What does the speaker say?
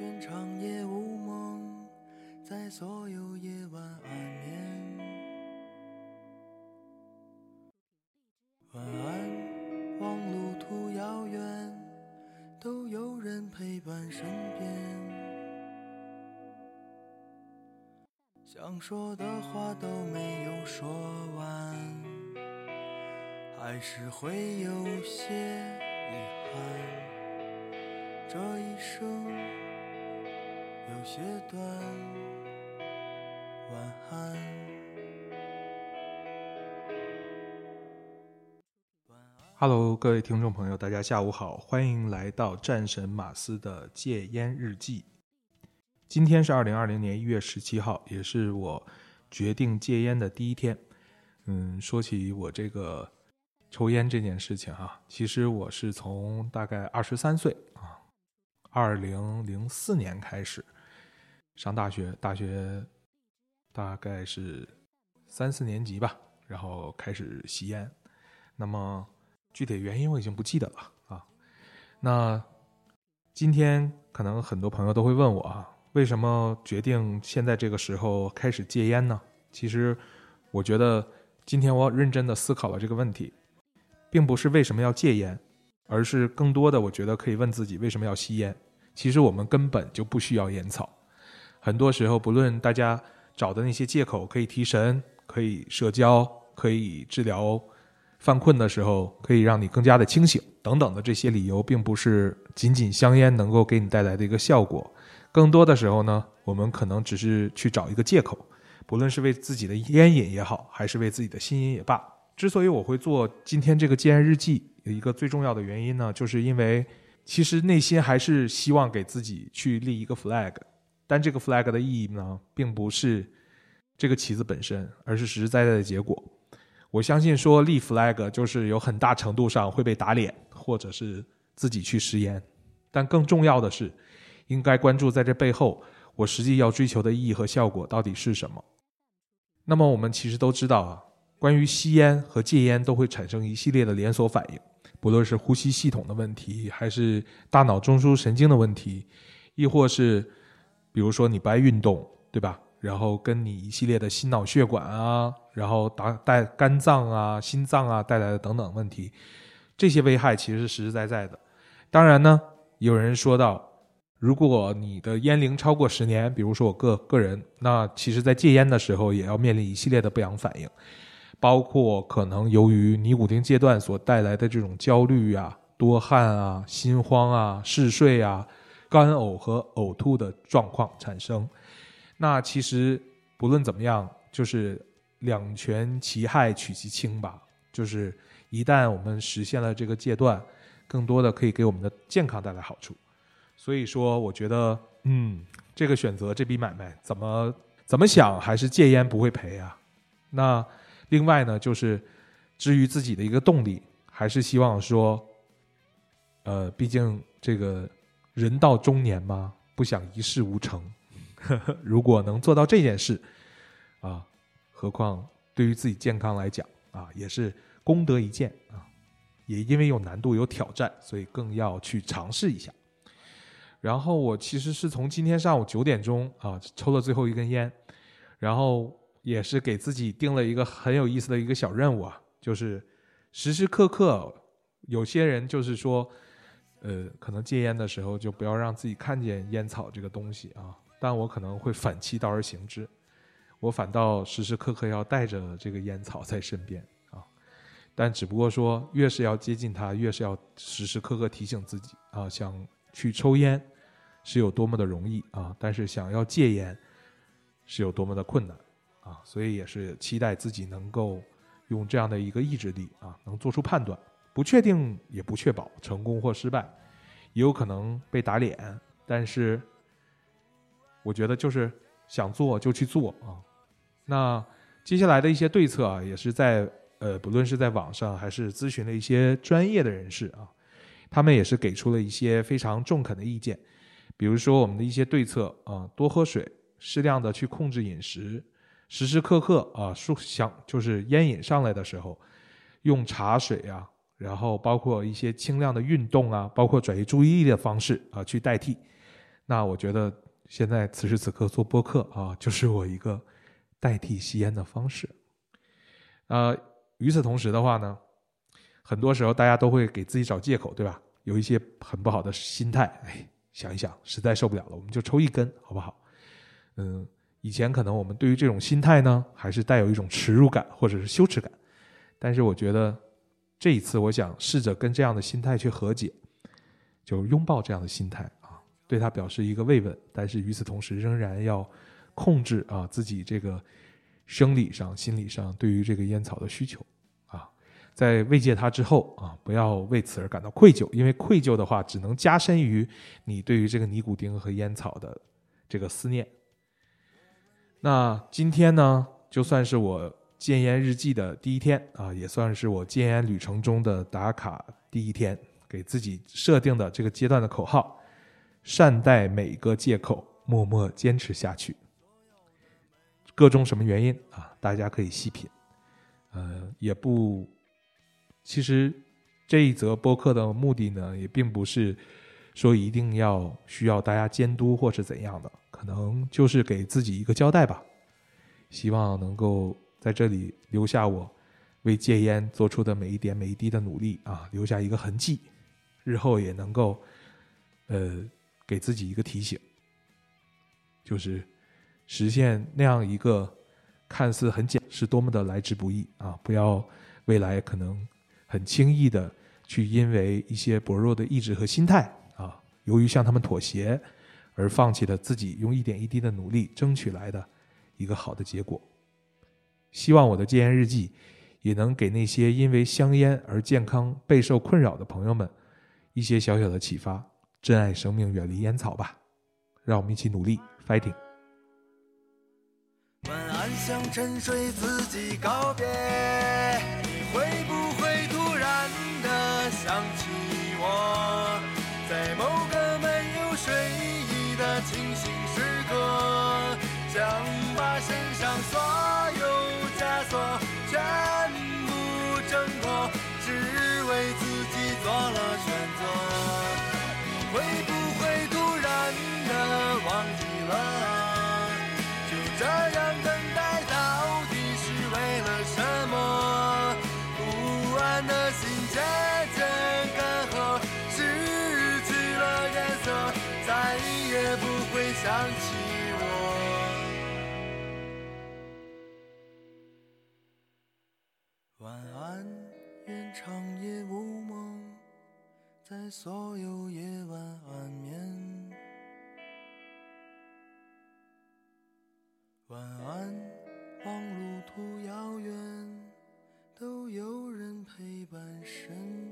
愿长夜无梦，在所有夜晚安眠。晚安，望路途遥远，都有人陪伴身边。想说的话都没有说完，还是会有些遗憾。这一生有些短，晚安。Hello，各位听众朋友，大家下午好，欢迎来到战神马斯的戒烟日记。今天是二零二零年一月十七号，也是我决定戒烟的第一天。嗯，说起我这个抽烟这件事情哈，其实我是从大概二十三岁啊。二零零四年开始上大学，大学大概是三四年级吧，然后开始吸烟。那么具体原因我已经不记得了啊。那今天可能很多朋友都会问我啊，为什么决定现在这个时候开始戒烟呢？其实我觉得今天我认真的思考了这个问题，并不是为什么要戒烟。而是更多的，我觉得可以问自己为什么要吸烟。其实我们根本就不需要烟草。很多时候，不论大家找的那些借口，可以提神、可以社交、可以治疗犯困的时候，可以让你更加的清醒等等的这些理由，并不是仅仅香烟能够给你带来的一个效果。更多的时候呢，我们可能只是去找一个借口，不论是为自己的烟瘾也好，还是为自己的心瘾也罢。之所以我会做今天这个戒烟日记。有一个最重要的原因呢，就是因为其实内心还是希望给自己去立一个 flag，但这个 flag 的意义呢，并不是这个旗子本身，而是实实在在的结果。我相信说立 flag 就是有很大程度上会被打脸，或者是自己去食言，但更重要的是，应该关注在这背后，我实际要追求的意义和效果到底是什么。那么我们其实都知道啊，关于吸烟和戒烟都会产生一系列的连锁反应。不论是呼吸系统的问题，还是大脑中枢神经的问题，亦或是比如说你不爱运动，对吧？然后跟你一系列的心脑血管啊，然后打带肝脏啊、心脏啊带来的等等问题，这些危害其实是实实在在的。当然呢，有人说到，如果你的烟龄超过十年，比如说我个个人，那其实在戒烟的时候也要面临一系列的不良反应。包括可能由于尼古丁戒断所带来的这种焦虑啊、多汗啊、心慌啊、嗜睡啊、干呕和呕吐的状况产生。那其实不论怎么样，就是两全其害取其轻吧。就是一旦我们实现了这个戒断，更多的可以给我们的健康带来好处。所以说，我觉得，嗯，这个选择这笔买卖怎么怎么想，还是戒烟不会赔啊。那。另外呢，就是至于自己的一个动力，还是希望说，呃，毕竟这个人到中年嘛，不想一事无成。如果能做到这件事，啊，何况对于自己健康来讲啊，也是功德一件啊。也因为有难度、有挑战，所以更要去尝试一下。然后我其实是从今天上午九点钟啊，抽了最后一根烟，然后。也是给自己定了一个很有意思的一个小任务啊，就是时时刻刻，有些人就是说，呃，可能戒烟的时候就不要让自己看见烟草这个东西啊。但我可能会反其道而行之，我反倒时时刻刻要带着这个烟草在身边啊。但只不过说，越是要接近它，越是要时时刻刻提醒自己啊，想去抽烟是有多么的容易啊，但是想要戒烟是有多么的困难。啊，所以也是期待自己能够用这样的一个意志力啊，能做出判断，不确定也不确保成功或失败，也有可能被打脸，但是我觉得就是想做就去做啊。那接下来的一些对策啊，也是在呃，不论是在网上还是咨询了一些专业的人士啊，他们也是给出了一些非常中肯的意见，比如说我们的一些对策啊，多喝水，适量的去控制饮食。时时刻刻啊，说想就是烟瘾上来的时候，用茶水啊，然后包括一些轻量的运动啊，包括转移注意力的方式啊去代替。那我觉得现在此时此刻做播客啊，就是我一个代替吸烟的方式。呃，与此同时的话呢，很多时候大家都会给自己找借口，对吧？有一些很不好的心态，哎，想一想，实在受不了了，我们就抽一根，好不好？嗯，以前可能我们对于这种心态呢，还是带有一种耻辱感或者是羞耻感，但是我觉得这一次，我想试着跟这样的心态去和解，就拥抱这样的心态啊，对他表示一个慰问，但是与此同时，仍然要控制啊自己这个生理上、心理上对于这个烟草的需求啊，在慰藉他之后啊，不要为此而感到愧疚，因为愧疚的话，只能加深于你对于这个尼古丁和烟草的这个思念。那今天呢，就算是我戒烟日记的第一天啊，也算是我戒烟旅程中的打卡第一天，给自己设定的这个阶段的口号：善待每个借口，默默坚持下去。各种什么原因啊，大家可以细品。呃，也不，其实这一则播客的目的呢，也并不是说一定要需要大家监督或是怎样的。可能就是给自己一个交代吧，希望能够在这里留下我为戒烟做出的每一点每一滴的努力啊，留下一个痕迹，日后也能够呃给自己一个提醒，就是实现那样一个看似很简是多么的来之不易啊！不要未来可能很轻易的去因为一些薄弱的意志和心态啊，由于向他们妥协。而放弃了自己用一点一滴的努力争取来的一个好的结果。希望我的戒烟日记也能给那些因为香烟而健康备受困扰的朋友们一些小小的启发。珍爱生命，远离烟草吧！让我们一起努力，fighting。晚安，向沉睡自己告别。会不会突然的想起我，在某个没有睡意？的清醒时刻，想把身在所有夜晚安眠。晚安，望路途遥远，都有人陪伴身边。